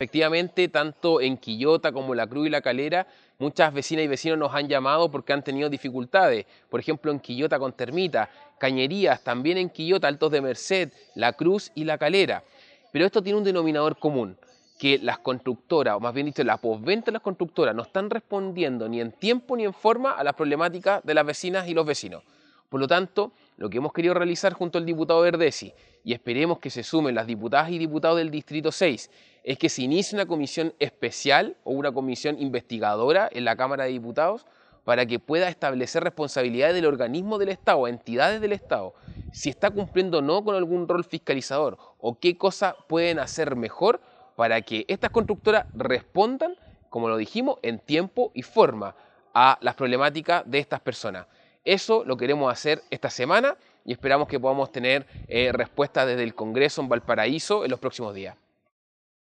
Efectivamente, tanto en Quillota como La Cruz y La Calera, muchas vecinas y vecinos nos han llamado porque han tenido dificultades. Por ejemplo, en Quillota con Termita, Cañerías, también en Quillota, Altos de Merced, La Cruz y La Calera. Pero esto tiene un denominador común, que las constructoras, o más bien dicho, la posventa de las constructoras, no están respondiendo ni en tiempo ni en forma a las problemáticas de las vecinas y los vecinos. Por lo tanto, lo que hemos querido realizar junto al diputado Verdesi, y esperemos que se sumen las diputadas y diputados del Distrito 6, es que se inicie una comisión especial o una comisión investigadora en la Cámara de Diputados para que pueda establecer responsabilidades del organismo del Estado, entidades del Estado, si está cumpliendo o no con algún rol fiscalizador o qué cosas pueden hacer mejor para que estas constructoras respondan, como lo dijimos, en tiempo y forma a las problemáticas de estas personas. Eso lo queremos hacer esta semana y esperamos que podamos tener eh, respuestas desde el Congreso en Valparaíso en los próximos días.